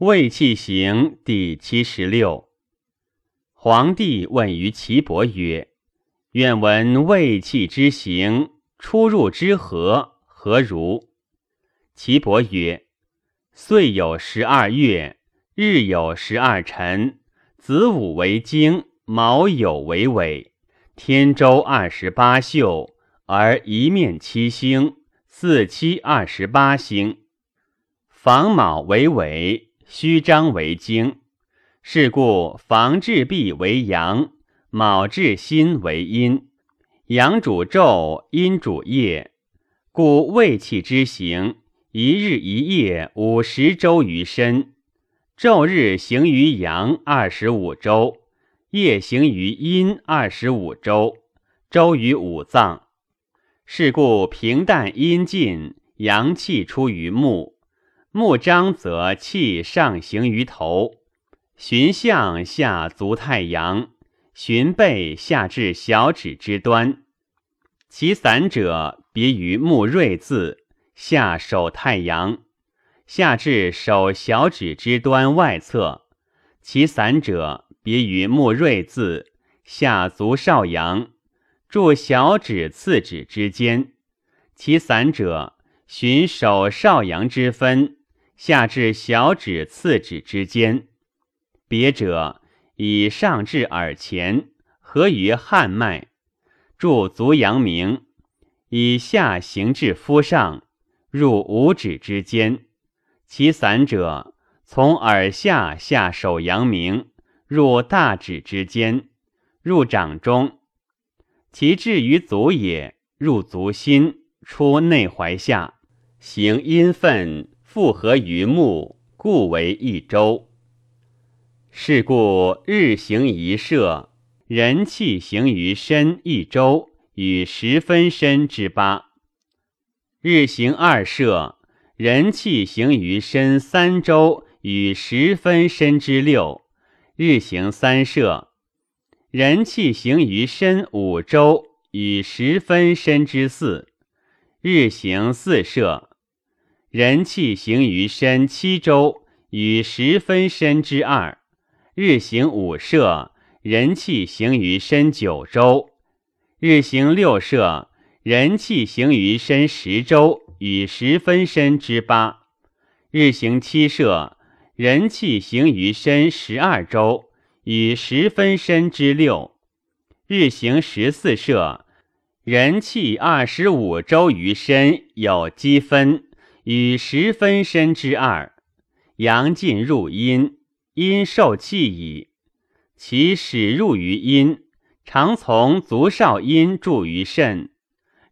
卫气行第七十六。皇帝问于岐伯曰：“愿闻卫气之行，出入之和何如？”岐伯曰：“岁有十二月，日有十二辰，子午为经，卯酉为尾，天周二十八宿，而一面七星，四七二十八星，房卯为尾。”虚张为经，是故房至必为阳，卯至辛为阴。阳主昼，阴主夜，故胃气之行，一日一夜五十周于身。昼日行于阳二十五周，夜行于阴二十五周，周于五脏。是故平淡阴尽，阳气出于目。目张则气上行于头，循向下足太阳，循背下至小指之端。其散者别于目锐字，下手太阳，下至手小指之端外侧。其散者别于目锐字，下足少阳，注小指次指之间。其散者循手少阳之分。下至小指次指之间，别者以上至耳前，合于汗脉，注足阳明；以下行至肤上，入五指之间。其散者从耳下下手阳明，入大指之间，入掌中。其至于足也，入足心，出内踝下，行阴分。复合于目，故为一周。是故日行一射，人气行于身一周，与十分身之八；日行二射，人气行于身三周，与十分身之六；日行三射，人气行于身五周，与十分身之四；日行四射。人气行于身七周，与十分身之二；日行五射，人气行于身九周；日行六射，人气行于身十周，与十分身之八；日行七射，人气行于身十二周，与十分身之六；日行十四射，人气二十五周于身，有积分。与十分身之二，阳进入阴，阴受气矣。其始入于阴，常从足少阴注于肾，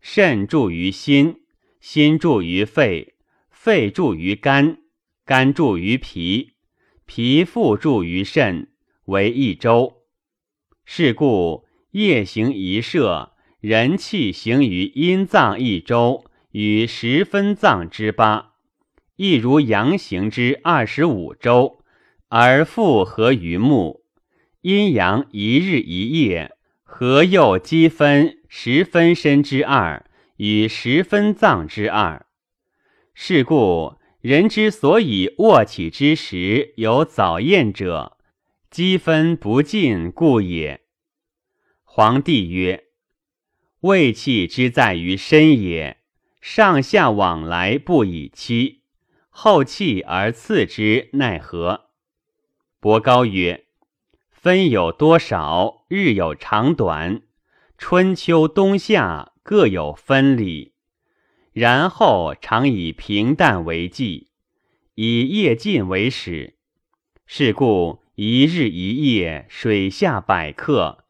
肾注于心，心注于肺，肺注于肝，肝注于脾，脾复注于肾，为一周。是故夜行一射，人气行于阴脏一周。与十分脏之八，亦如阳行之二十五周，而复合于目。阴阳一日一夜，合又积分十分身之二，与十分脏之二。是故人之所以卧起之时有早宴者，积分不尽故也。皇帝曰：胃气之在于身也。上下往来不以期，后气而次之，奈何？伯高曰：分有多少，日有长短，春秋冬夏各有分理。然后常以平淡为纪，以夜尽为始。是故一日一夜，水下百克，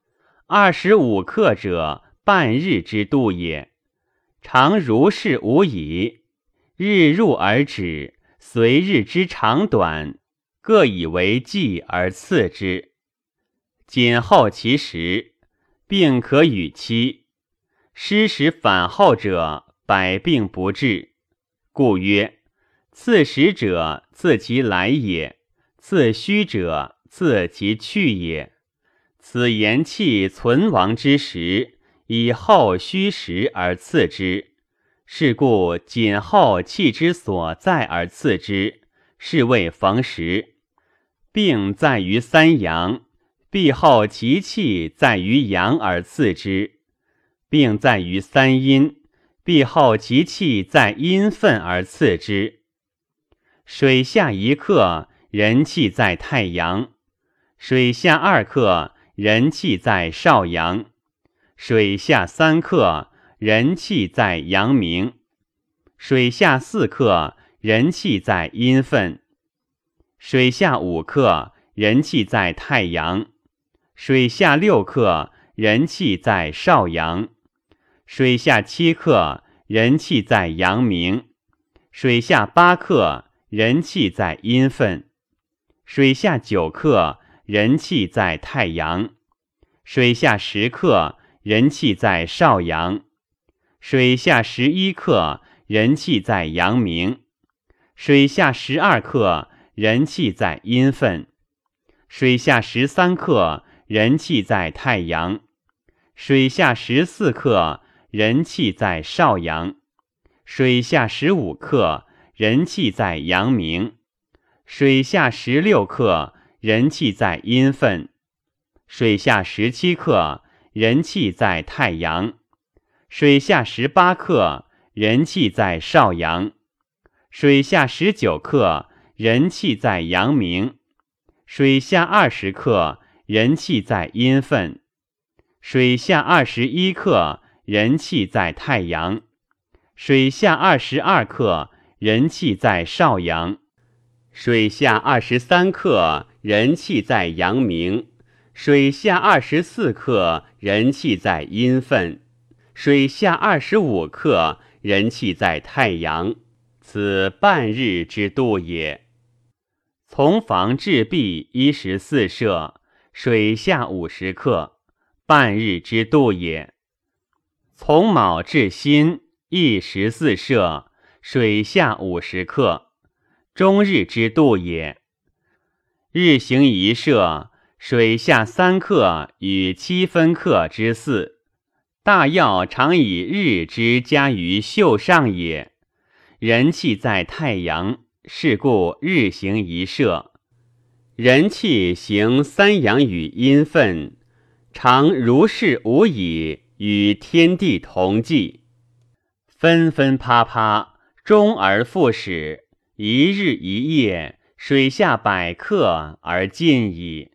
二十五克者，半日之度也。常如是无已，日入而止，随日之长短，各以为纪而次之。谨后其时，病可与期。失时反后者，百病不治。故曰：次时者，次其来也；次虚者，次其去也。此言气存亡之时。以后虚实而次之，是故谨后气之所在而次之，是谓逢时。病在于三阳，必后其气在于阳而次之；病在于三阴，必后其气在阴分而次之。水下一刻，人气在太阳；水下二刻，人气在少阳；水下三刻，人气在阳明；水下四刻，人气在阴分。水下五克，人气在太阳；水下六克，人气在少阳；水下七克，人气在阳明；水下八克，人气在阴分；水下九克，人气在太阳；水下十克，人气在少阳；水下十一克，人气在阳明；水下十二克。人气在阴分，水下十三克，人气在太阳；水下十四克，人气在少阳；水下十五克，人气在阳明；水下十六克，人气在阴分；水下十七克，人气在太阳；水下十八克，人气在少阳；水下十九克。人气在阳明，水下二十克；人气在阴分，水下二十一克；人气在太阳，水下二十二克；人气在少阳，水下二十三克；人气在阳明，水下二十四克；人气在阴分，水下二十五克；人气在太阳。此半日之度也。从房至壁一十四舍，水下五十克，半日之度也。从卯至辛一十四舍，水下五十克，终日之度也。日行一舍，水下三克与七分克之四。大药常以日之加于袖上也。人气在太阳。是故日行一射，人气行三阳与阴分，常如是无已，与天地同济，纷纷啪啪，终而复始，一日一夜，水下百克而尽矣。